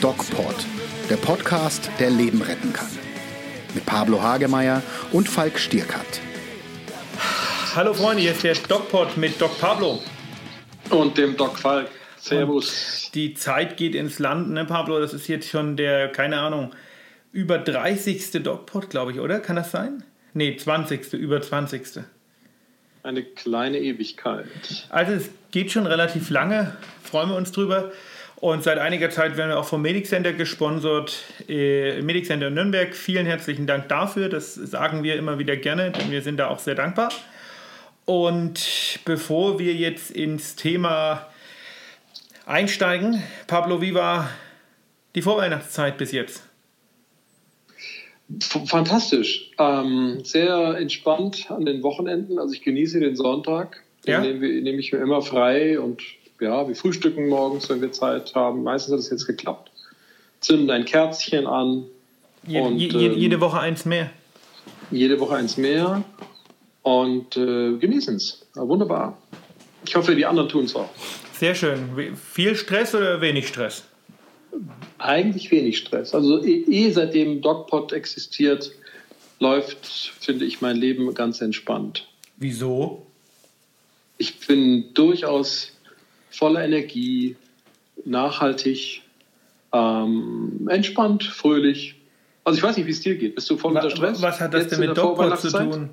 DocPod, der Podcast, der Leben retten kann. Mit Pablo Hagemeyer und Falk Stierkat. Hallo Freunde, hier ist der DocPod mit Doc Pablo. Und dem Doc Falk. Servus. Und die Zeit geht ins Land, ne Pablo? Das ist jetzt schon der, keine Ahnung, über 30. DocPod, glaube ich, oder? Kann das sein? Nee, 20. Über 20. Eine kleine Ewigkeit. Also es geht schon relativ lange, freuen wir uns drüber. Und seit einiger Zeit werden wir auch vom Medic Center gesponsert, äh, Medic Center Nürnberg. Vielen herzlichen Dank dafür. Das sagen wir immer wieder gerne, denn wir sind da auch sehr dankbar. Und bevor wir jetzt ins Thema einsteigen, Pablo, wie war die Vorweihnachtszeit bis jetzt? Fantastisch. Ähm, sehr entspannt an den Wochenenden. Also ich genieße den Sonntag. Den ja? nehme, nehme ich mir immer frei und ja, wir frühstücken morgens, wenn wir Zeit haben. Meistens hat es jetzt geklappt. Zünden ein Kerzchen an. Je, und, je, ähm, jede Woche eins mehr. Jede Woche eins mehr und äh, genießen es. Wunderbar. Ich hoffe, die anderen tun es auch. Sehr schön. Viel Stress oder wenig Stress? Eigentlich wenig Stress. Also eh, eh seitdem DocPod existiert, läuft, finde ich, mein Leben ganz entspannt. Wieso? Ich bin durchaus voller Energie, nachhaltig, ähm, entspannt, fröhlich. Also ich weiß nicht, wie es dir geht. Bist du voll unter Stress? Was hat das Jetzt denn mit DocPod zu tun?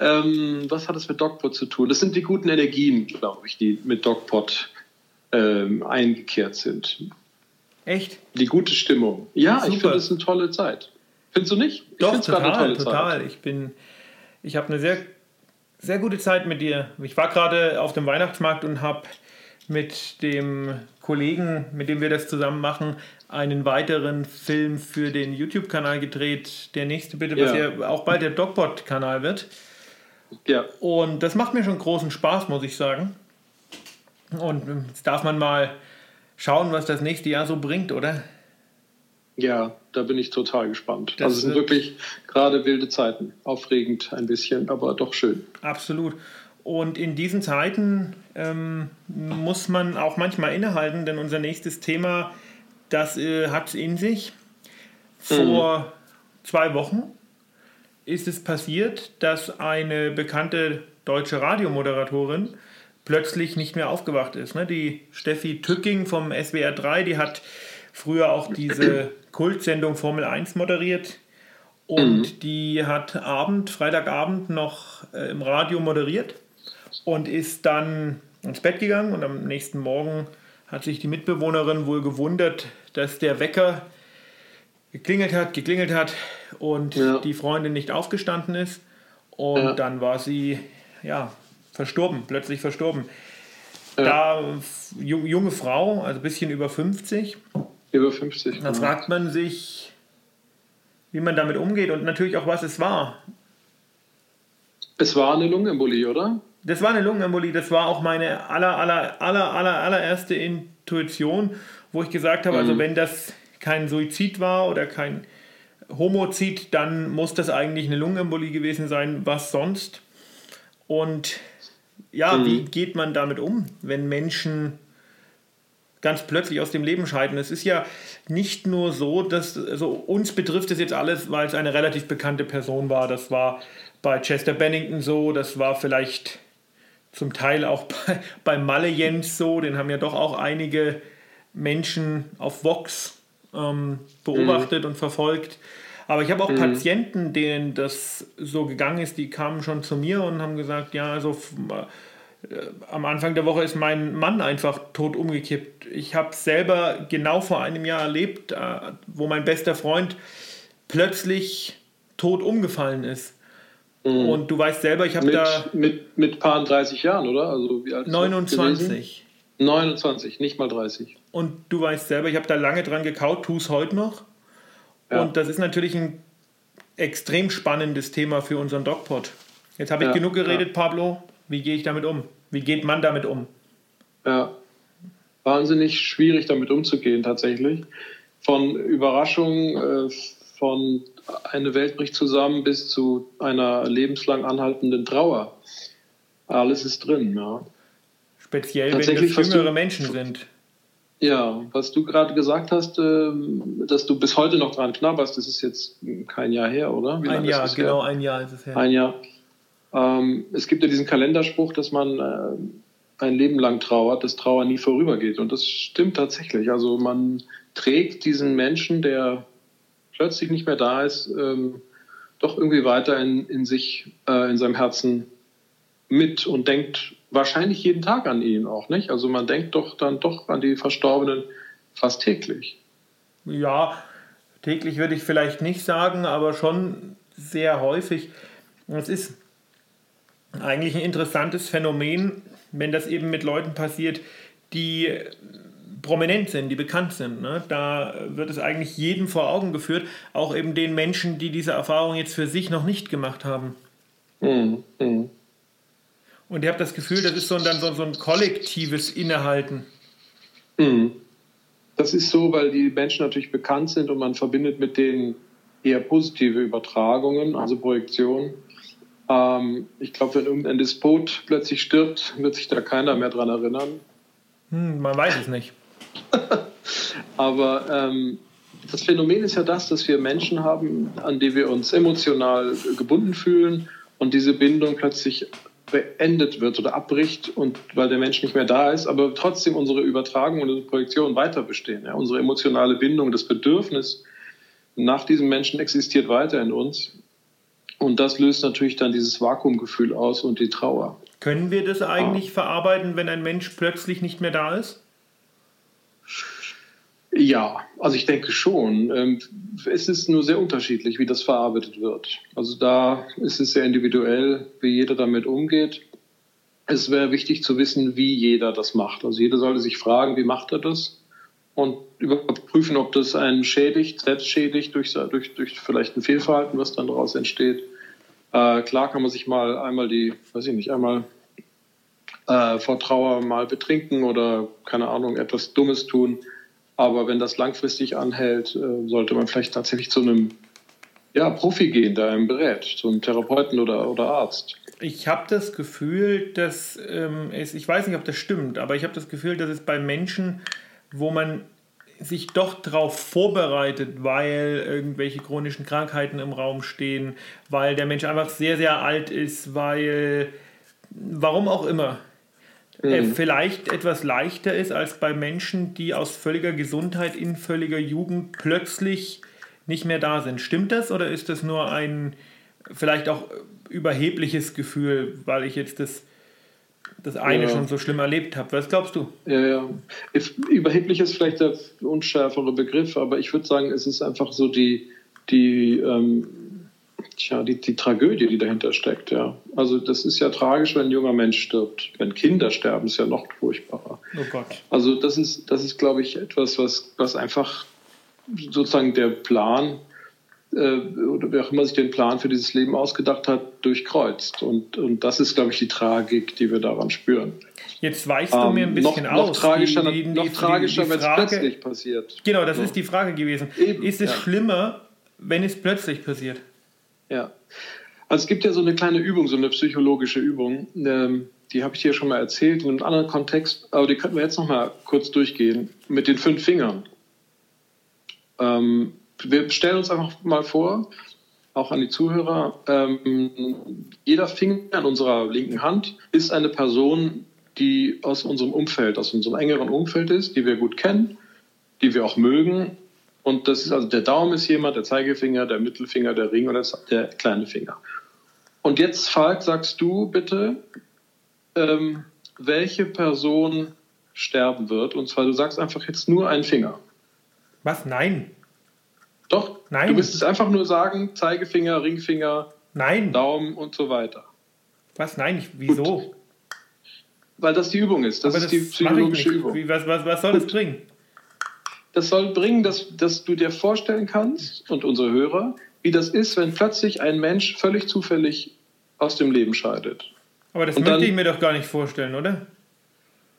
Ähm, was hat das mit DocPod zu tun? Das sind die guten Energien, glaube ich, die mit DocPod ähm, eingekehrt sind. Echt? Die gute Stimmung. Ja, Super. ich finde es eine tolle Zeit. Findest du nicht? Ich Doch, total, total. Zeit. Ich bin, ich habe eine sehr sehr gute Zeit mit dir. Ich war gerade auf dem Weihnachtsmarkt und habe mit dem Kollegen, mit dem wir das zusammen machen, einen weiteren Film für den YouTube-Kanal gedreht. Der nächste bitte, was ja, ja auch bald der Dogbot-Kanal wird. Ja. Und das macht mir schon großen Spaß, muss ich sagen. Und jetzt darf man mal schauen, was das nächste Jahr so bringt, oder? Ja, da bin ich total gespannt. Das also es sind wirklich gerade wilde Zeiten. Aufregend ein bisschen, aber doch schön. Absolut. Und in diesen Zeiten ähm, muss man auch manchmal innehalten, denn unser nächstes Thema, das äh, hat in sich. Vor mhm. zwei Wochen ist es passiert, dass eine bekannte deutsche Radiomoderatorin plötzlich nicht mehr aufgewacht ist. Ne? Die Steffi Tücking vom SWR 3, die hat früher auch diese Kultsendung Formel 1 moderiert. Und mhm. die hat Abend, Freitagabend noch äh, im Radio moderiert und ist dann ins Bett gegangen. Und am nächsten Morgen hat sich die Mitbewohnerin wohl gewundert, dass der Wecker geklingelt hat, geklingelt hat und ja. die Freundin nicht aufgestanden ist. Und ja. dann war sie ja verstorben, plötzlich verstorben. Ja. Da junge Frau, also ein bisschen über 50, über 50. Da fragt man sich, wie man damit umgeht und natürlich auch, was es war. Es war eine Lungenembolie, oder? Das war eine Lungenembolie. Das war auch meine aller, aller, aller, aller, allererste Intuition, wo ich gesagt habe, also mhm. also wenn das kein Suizid war oder kein Homozid, dann muss das eigentlich eine Lungenembolie gewesen sein. Was sonst? Und ja, mhm. wie geht man damit um, wenn Menschen ganz plötzlich aus dem Leben scheiden. Es ist ja nicht nur so, dass also uns betrifft es jetzt alles, weil es eine relativ bekannte Person war. Das war bei Chester Bennington so, das war vielleicht zum Teil auch bei, bei Malle Jens so, den haben ja doch auch einige Menschen auf Vox ähm, beobachtet mhm. und verfolgt. Aber ich habe auch mhm. Patienten, denen das so gegangen ist, die kamen schon zu mir und haben gesagt, ja, also äh, am Anfang der Woche ist mein Mann einfach tot umgekippt. Ich habe selber genau vor einem Jahr erlebt, äh, wo mein bester Freund plötzlich tot umgefallen ist. Mhm. Und du weißt selber, ich habe da. Mit, mit paar 30 Jahren, oder? Also wie alt 29. 29, nicht mal 30. Und du weißt selber, ich habe da lange dran gekaut, tu es heute noch. Ja. Und das ist natürlich ein extrem spannendes Thema für unseren Dogpod. Jetzt habe ich ja, genug geredet, ja. Pablo. Wie gehe ich damit um? Wie geht man damit um? Ja, wahnsinnig schwierig damit umzugehen tatsächlich. Von Überraschung, äh, von eine Welt bricht zusammen bis zu einer lebenslang anhaltenden Trauer. Alles ist drin, ja. Speziell, wenn das jüngere Menschen sind. Ja, was du gerade gesagt hast, ähm, dass du bis heute noch dran knabberst, das ist jetzt kein Jahr her, oder? Wie ein Jahr, genau, her? ein Jahr ist es her. Ein Jahr. Ähm, es gibt ja diesen Kalenderspruch, dass man äh, ein Leben lang trauert, dass Trauer nie vorübergeht. Und das stimmt tatsächlich. Also man trägt diesen Menschen, der plötzlich nicht mehr da ist, ähm, doch irgendwie weiter in, in sich, äh, in seinem Herzen mit und denkt wahrscheinlich jeden Tag an ihn auch, nicht? Also man denkt doch dann doch an die Verstorbenen fast täglich. Ja, täglich würde ich vielleicht nicht sagen, aber schon sehr häufig. Es ist eigentlich ein interessantes Phänomen, wenn das eben mit Leuten passiert, die prominent sind, die bekannt sind. Ne? Da wird es eigentlich jedem vor Augen geführt, auch eben den Menschen, die diese Erfahrung jetzt für sich noch nicht gemacht haben. Mhm. Und ihr habt das Gefühl, das ist so, dann so, so ein kollektives Innehalten. Mhm. Das ist so, weil die Menschen natürlich bekannt sind und man verbindet mit denen eher positive Übertragungen, also Projektionen. Ähm, ich glaube, wenn irgendein Despot plötzlich stirbt, wird sich da keiner mehr dran erinnern. Hm, man weiß es nicht. Aber ähm, das Phänomen ist ja das, dass wir Menschen haben, an die wir uns emotional gebunden fühlen und diese Bindung plötzlich beendet wird oder abbricht und weil der Mensch nicht mehr da ist, aber trotzdem unsere Übertragung und unsere Projektion weiter bestehen. Ja? Unsere emotionale Bindung, das Bedürfnis nach diesem Menschen existiert weiter in uns. Und das löst natürlich dann dieses Vakuumgefühl aus und die Trauer. Können wir das eigentlich ah. verarbeiten, wenn ein Mensch plötzlich nicht mehr da ist? Ja, also ich denke schon. Ähm, es ist nur sehr unterschiedlich, wie das verarbeitet wird. Also da ist es sehr individuell, wie jeder damit umgeht. Es wäre wichtig zu wissen, wie jeder das macht. Also jeder sollte sich fragen, wie macht er das? Und überprüfen, ob das einen schädigt, selbst schädigt durch, durch, durch vielleicht ein Fehlverhalten, was dann daraus entsteht. Äh, klar kann man sich mal einmal die, weiß ich nicht, einmal äh, vor Trauer mal betrinken oder keine Ahnung, etwas Dummes tun. Aber wenn das langfristig anhält, äh, sollte man vielleicht tatsächlich zu einem ja, Profi gehen, der einem berät, zu einem Therapeuten oder, oder Arzt. Ich habe das Gefühl, dass ähm, es, ich weiß nicht, ob das stimmt, aber ich habe das Gefühl, dass es bei Menschen, wo man sich doch darauf vorbereitet, weil irgendwelche chronischen Krankheiten im Raum stehen, weil der Mensch einfach sehr, sehr alt ist, weil warum auch immer, mhm. vielleicht etwas leichter ist als bei Menschen, die aus völliger Gesundheit in völliger Jugend plötzlich nicht mehr da sind. Stimmt das oder ist das nur ein vielleicht auch überhebliches Gefühl, weil ich jetzt das, das eine ja. schon so schlimm erlebt habe? Was glaubst du? Ja, ja. Überheblich ist vielleicht der unschärfere Begriff, aber ich würde sagen, es ist einfach so die, die ähm, tja, die, die Tragödie, die dahinter steckt. Ja. Also das ist ja tragisch, wenn ein junger Mensch stirbt. Wenn Kinder sterben, ist ja noch furchtbarer. Oh Gott. Also das ist, das ist glaube ich, etwas, was, was einfach sozusagen der Plan äh, oder wer auch immer sich den Plan für dieses Leben ausgedacht hat, durchkreuzt. Und, und das ist, glaube ich, die Tragik, die wir daran spüren. Jetzt weichst du ähm, mir ein bisschen noch, aus. Noch tragischer, die, die, noch tragischer wenn es plötzlich passiert. Genau, das so. ist die Frage gewesen. Eben, ist es ja. schlimmer, wenn es plötzlich passiert? Ja. Also es gibt ja so eine kleine Übung, so eine psychologische Übung, ähm, die habe ich dir schon mal erzählt in einem anderen Kontext, aber die könnten wir jetzt noch mal kurz durchgehen mit den fünf Fingern. Ähm, wir stellen uns einfach mal vor, auch an die Zuhörer, ähm, jeder Finger an unserer linken Hand ist eine Person, die aus unserem Umfeld, aus unserem engeren Umfeld ist, die wir gut kennen, die wir auch mögen und das ist also der Daumen ist jemand, der Zeigefinger, der Mittelfinger, der Ring oder der kleine Finger. Und jetzt, Falk, sagst du bitte, ähm, welche Person sterben wird. Und zwar, du sagst einfach jetzt nur einen Finger. Was? Nein. Doch, Nein. Du müsstest einfach nur sagen, Zeigefinger, Ringfinger, Nein. Daumen und so weiter. Was? Nein, ich, wieso? Gut. Weil das die Übung ist. Das Aber ist das die psychologische Übung. Wie, was, was, was soll Gut. das bringen? Das soll bringen, dass, dass du dir vorstellen kannst und unsere Hörer, wie das ist, wenn plötzlich ein Mensch völlig zufällig aus dem Leben scheidet. Aber das und möchte dann, ich mir doch gar nicht vorstellen, oder?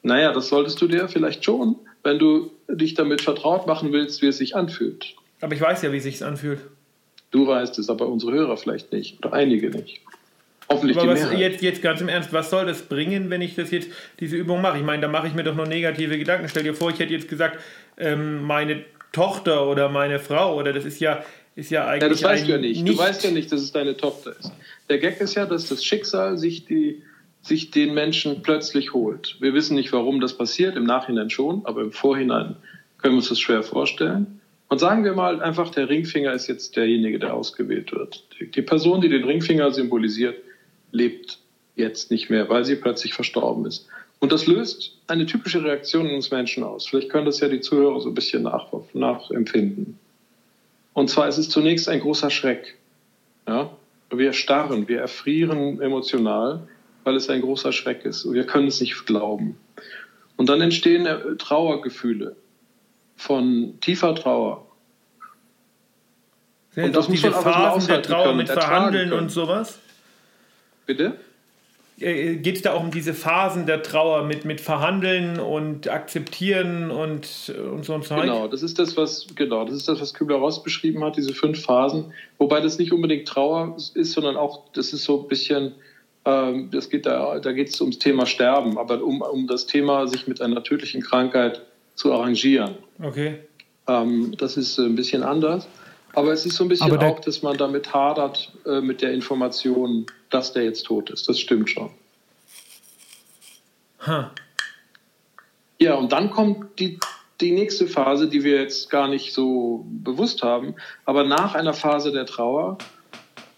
Naja, das solltest du dir vielleicht schon, wenn du dich damit vertraut machen willst, wie es sich anfühlt. Aber ich weiß ja, wie es sich anfühlt. Du weißt es, aber unsere Hörer vielleicht nicht oder einige nicht. Hoffentlich Aber was, jetzt, jetzt ganz im Ernst, was soll das bringen, wenn ich das jetzt, diese Übung mache? Ich meine, da mache ich mir doch nur negative Gedanken. Stell dir vor, ich hätte jetzt gesagt, ähm, meine Tochter oder meine Frau oder das ist ja, ist ja eigentlich. Ja, das weißt du ja nicht. nicht. Du weißt ja nicht, dass es deine Tochter ist. Der Gag ist ja, dass das Schicksal sich, die, sich den Menschen plötzlich holt. Wir wissen nicht, warum das passiert, im Nachhinein schon, aber im Vorhinein können wir uns das schwer vorstellen. Und sagen wir mal einfach, der Ringfinger ist jetzt derjenige, der ausgewählt wird. Die Person, die den Ringfinger symbolisiert, lebt jetzt nicht mehr, weil sie plötzlich verstorben ist. Und das löst eine typische Reaktion in uns Menschen aus. Vielleicht können das ja die Zuhörer so ein bisschen nach, nachempfinden. Und zwar ist es zunächst ein großer Schreck. Ja? Wir starren, wir erfrieren emotional, weil es ein großer Schreck ist. Und wir können es nicht glauben. Und dann entstehen Trauergefühle von tiefer Trauer. Sind und das muss man Phasen der Trauer können, mit Verhandeln und sowas? Bitte? Äh, geht es da auch um diese Phasen der Trauer mit, mit Verhandeln und Akzeptieren und, und so ein Zeug? Genau, das ist das, was, genau, das ist das, was Kübler-Ross beschrieben hat, diese fünf Phasen. Wobei das nicht unbedingt Trauer ist, sondern auch, das ist so ein bisschen, ähm, das geht da, da geht es ums Thema Sterben, aber um, um das Thema, sich mit einer tödlichen Krankheit zu arrangieren. Okay. Ähm, das ist ein bisschen anders. Aber es ist so ein bisschen auch, dass man damit hadert, äh, mit der Information, dass der jetzt tot ist. Das stimmt schon. Huh. Ja, und dann kommt die, die nächste Phase, die wir jetzt gar nicht so bewusst haben. Aber nach einer Phase der Trauer,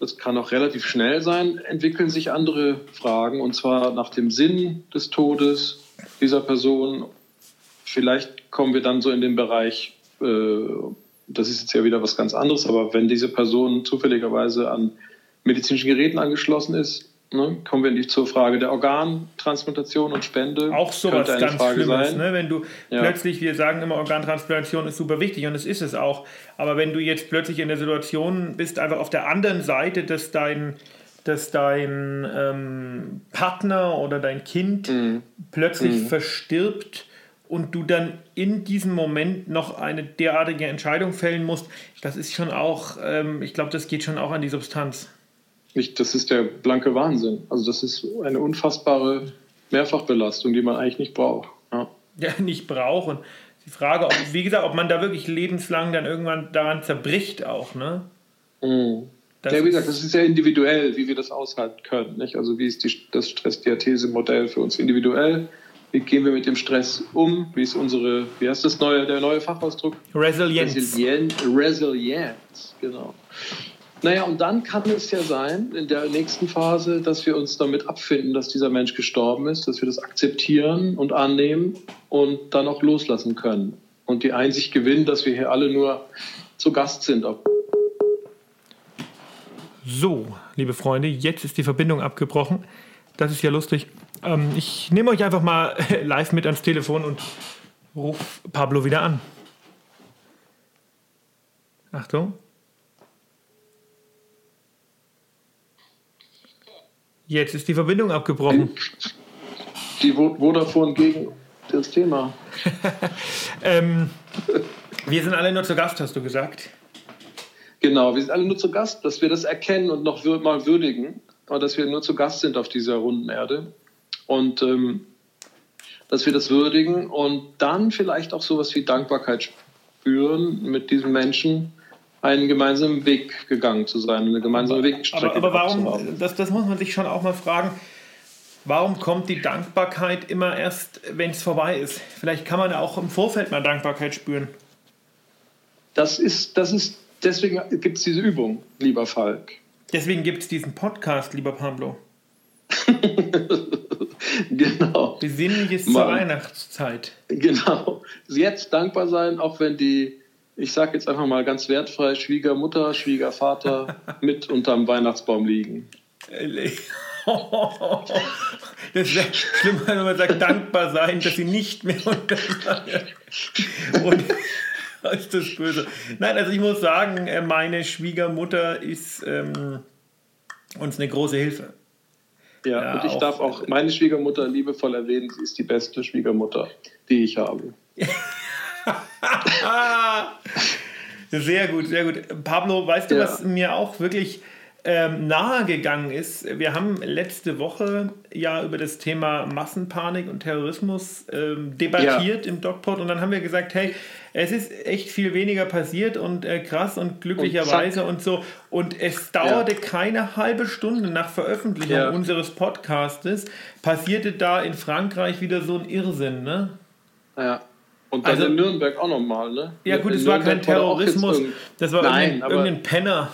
das kann auch relativ schnell sein, entwickeln sich andere Fragen. Und zwar nach dem Sinn des Todes dieser Person. Vielleicht kommen wir dann so in den Bereich, äh, das ist jetzt ja wieder was ganz anderes, aber wenn diese Person zufälligerweise an medizinischen Geräten angeschlossen ist, ne, kommen wir nicht zur Frage der Organtransplantation und Spende. Auch sowas ganz Frage Schlimmes, ne? wenn du ja. plötzlich, wir sagen immer, Organtransplantation ist super wichtig und es ist es auch, aber wenn du jetzt plötzlich in der Situation bist, einfach auf der anderen Seite, dass dein dass dein ähm, Partner oder dein Kind mhm. plötzlich mhm. verstirbt und du dann in diesem Moment noch eine derartige Entscheidung fällen musst, das ist schon auch, ähm, ich glaube, das geht schon auch an die Substanz. Ich, das ist der blanke Wahnsinn. Also das ist eine unfassbare Mehrfachbelastung, die man eigentlich nicht braucht. Ja, ja nicht braucht. Und die Frage, ob, wie gesagt, ob man da wirklich lebenslang dann irgendwann daran zerbricht auch, ne? Mhm. ja, wie gesagt, das ist sehr individuell, wie wir das aushalten können. Nicht? Also wie ist die, das Stressdiathese-Modell für uns individuell? Wie gehen wir mit dem Stress um? Wie ist unsere, wie heißt das neue, der neue Fachausdruck? Resilienz. Resilienz, Resilienz genau. Naja, und dann kann es ja sein, in der nächsten Phase, dass wir uns damit abfinden, dass dieser Mensch gestorben ist, dass wir das akzeptieren und annehmen und dann auch loslassen können. Und die Einsicht gewinnen, dass wir hier alle nur zu Gast sind. So, liebe Freunde, jetzt ist die Verbindung abgebrochen. Das ist ja lustig. Ähm, ich nehme euch einfach mal live mit ans Telefon und rufe Pablo wieder an. Achtung. Jetzt ist die Verbindung abgebrochen. Die Vodafone gegen das Thema. ähm, wir sind alle nur zu Gast, hast du gesagt. Genau, wir sind alle nur zu Gast, dass wir das erkennen und noch mal würdigen, dass wir nur zu Gast sind auf dieser runden Erde und ähm, dass wir das würdigen und dann vielleicht auch sowas wie Dankbarkeit spüren mit diesem Menschen einen gemeinsamen Weg gegangen zu sein, eine gemeinsame Wegstrecke. Aber, aber warum, das, das muss man sich schon auch mal fragen, warum kommt die Dankbarkeit immer erst, wenn es vorbei ist? Vielleicht kann man auch im Vorfeld mal Dankbarkeit spüren. Das ist, das ist, deswegen gibt es diese Übung, lieber Falk. Deswegen gibt es diesen Podcast, lieber Pablo. genau. Besinnliches zur Weihnachtszeit. Genau. Jetzt dankbar sein, auch wenn die, ich sage jetzt einfach mal ganz wertfrei, Schwiegermutter, Schwiegervater mit unterm Weihnachtsbaum liegen. Das wäre schlimm, wenn man sagt, dankbar sein, dass sie nicht mehr unter Und ist das böse. Nein, also ich muss sagen, äh, meine Schwiegermutter ist ähm, uns eine große Hilfe. Ja, ja und ich auch, darf auch meine Schwiegermutter liebevoll erwähnen, sie ist die beste Schwiegermutter, die ich habe. sehr gut, sehr gut. Pablo, weißt du, ja. was mir auch wirklich ähm, nahegegangen ist, wir haben letzte Woche ja über das Thema Massenpanik und Terrorismus ähm, debattiert ja. im DocPod und dann haben wir gesagt, hey, es ist echt viel weniger passiert und äh, krass und glücklicherweise und, und, so. Und es dauerte ja. keine halbe Stunde nach Veröffentlichung ja. unseres Podcastes, passierte da in Frankreich wieder so ein Irrsinn, ne? Ja. Und dann also, in Nürnberg auch nochmal, ne? Ja, gut, es war kein Terrorismus, war das war Nein, irgendein, irgendein Penner.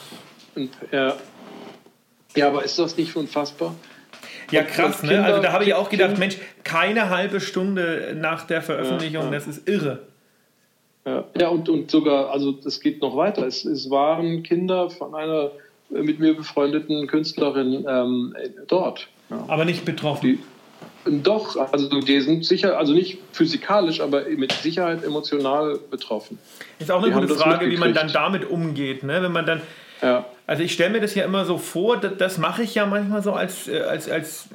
Ja. Ja, aber ist das nicht unfassbar? Ja, krass, ne? Also da habe ich auch gedacht, Mensch, keine halbe Stunde nach der Veröffentlichung, ja, ja. das ist irre. Ja, ja und, und sogar, also das geht noch weiter. Es, es waren Kinder von einer mit mir befreundeten Künstlerin ähm, dort. Aber nicht betroffen. Die, doch, also die sind sicher, also nicht physikalisch, aber mit Sicherheit emotional betroffen. Ist auch eine die gute Frage, wie man dann damit umgeht, ne? Wenn man dann. Ja. Also ich stelle mir das ja immer so vor, das, das mache ich ja manchmal so als, äh, als, als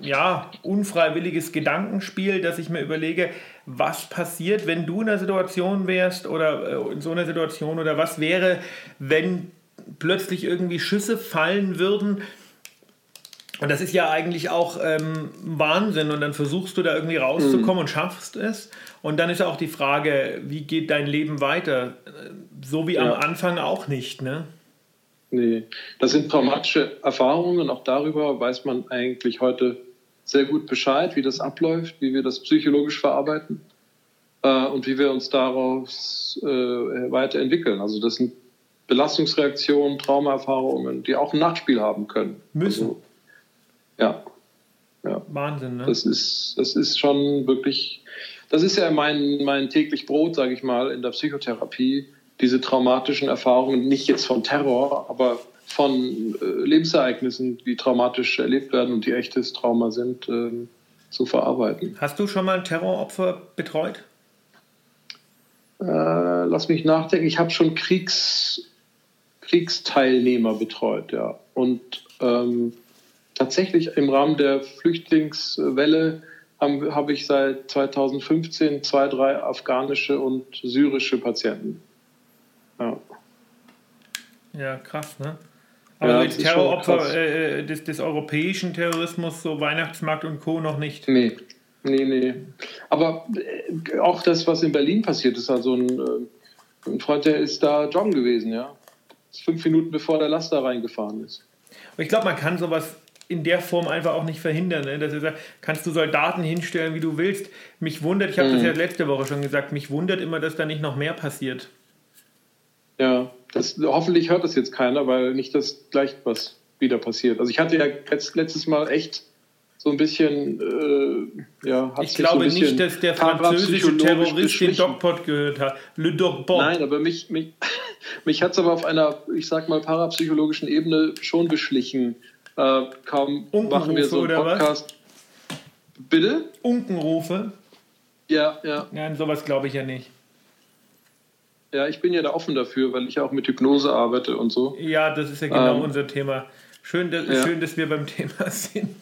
ja, unfreiwilliges Gedankenspiel, dass ich mir überlege, was passiert, wenn du in einer Situation wärst oder äh, in so einer Situation oder was wäre, wenn plötzlich irgendwie Schüsse fallen würden und das ist ja eigentlich auch ähm, Wahnsinn. Und dann versuchst du da irgendwie rauszukommen mhm. und schaffst es. Und dann ist auch die Frage, wie geht dein Leben weiter? So wie ja. am Anfang auch nicht, ne? Nee, das sind traumatische Erfahrungen auch darüber weiß man eigentlich heute sehr gut Bescheid, wie das abläuft, wie wir das psychologisch verarbeiten äh, und wie wir uns daraus äh, weiterentwickeln. Also das sind Belastungsreaktionen, Traumaerfahrungen, die auch ein Nachspiel haben können. Müssen. Also, ja. ja. Wahnsinn, ne? Das ist, das ist schon wirklich, das ist ja mein, mein täglich Brot, sage ich mal, in der Psychotherapie, diese traumatischen Erfahrungen, nicht jetzt von Terror, aber von äh, Lebensereignissen, die traumatisch erlebt werden und die echtes Trauma sind, äh, zu verarbeiten. Hast du schon mal ein Terroropfer betreut? Äh, lass mich nachdenken. Ich habe schon Kriegs, Kriegsteilnehmer betreut, ja. Und ähm, tatsächlich im Rahmen der Flüchtlingswelle habe hab ich seit 2015 zwei, drei afghanische und syrische Patienten. Ja, ja krass, ne? Aber ja, mit Terroropfer äh, des, des, europäischen Terrorismus, so Weihnachtsmarkt und Co. noch nicht. Nee, nee, nee. Aber äh, auch das, was in Berlin passiert ist, also ein, äh, ein Freund, der ist da joggen gewesen, ja. Fünf Minuten bevor der Laster reingefahren ist. Aber ich glaube, man kann sowas in der Form einfach auch nicht verhindern. Ne? Dass er sagt, kannst du Soldaten hinstellen, wie du willst. Mich wundert, ich habe mhm. das ja letzte Woche schon gesagt, mich wundert immer, dass da nicht noch mehr passiert. Ja, das, hoffentlich hört das jetzt keiner, weil nicht das gleich was wieder passiert. Also ich hatte ja letztes Mal echt so ein bisschen, äh, ja, Ich glaube so nicht, dass der französische Terrorist den Dogpot gehört hat. Le Dogpot. Nein, aber mich, mich, mich hat es aber auf einer, ich sag mal, parapsychologischen Ebene schon beschlichen, äh, kaum machen wir so einen Podcast. Bitte? Unkenrufe? Ja, ja. Nein, sowas glaube ich ja nicht. Ja, ich bin ja da offen dafür, weil ich auch mit Hypnose arbeite und so. Ja, das ist ja genau ähm, unser Thema. Schön, dass, ja. schön, dass wir beim Thema sind.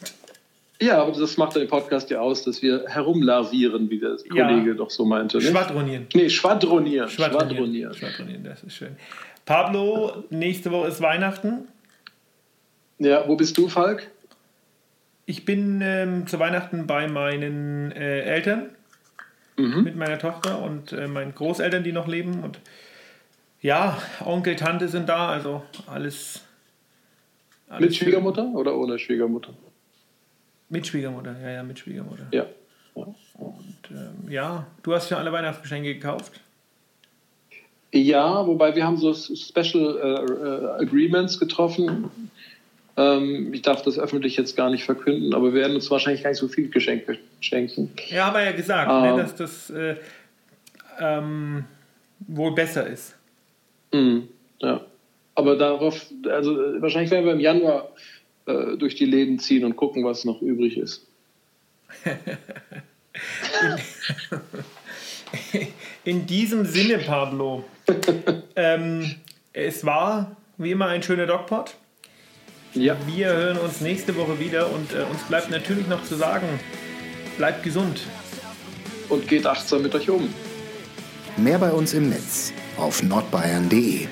Ja, aber das macht den Podcast ja aus, dass wir herumlavieren, wie der ja. Kollege doch so meinte. Ne? Schwadronieren. Nee, schwadronieren. Schwadronieren. Schwadronieren. Schwadronieren, das ist schön. Pablo, nächste Woche ist Weihnachten. Ja, wo bist du, Falk? Ich bin ähm, zu Weihnachten bei meinen äh, Eltern mhm. mit meiner Tochter und äh, meinen Großeltern, die noch leben. Und ja, Onkel, Tante sind da, also alles. alles mit Schwiegermutter schön. oder ohne Schwiegermutter? Mit Schwiegermutter, ja, ja, mit Schwiegermutter. Ja. ja. Und ähm, ja, du hast schon alle Weihnachtsgeschenke gekauft? Ja, wobei wir haben so Special äh, äh Agreements getroffen ähm, ich darf das öffentlich jetzt gar nicht verkünden, aber wir werden uns wahrscheinlich gar nicht so viel Geschenke schenken. Ja, haben wir ja gesagt, ne, ähm, ne, dass das äh, ähm, wohl besser ist. Mh, ja. Aber darauf, also wahrscheinlich werden wir im Januar äh, durch die Läden ziehen und gucken, was noch übrig ist. in, in diesem Sinne, Pablo, ähm, es war wie immer ein schöner Dogpot. Ja. Wir hören uns nächste Woche wieder und äh, uns bleibt natürlich noch zu sagen, bleibt gesund. Und geht achtsam mit euch um. Mehr bei uns im Netz auf nordbayern.de.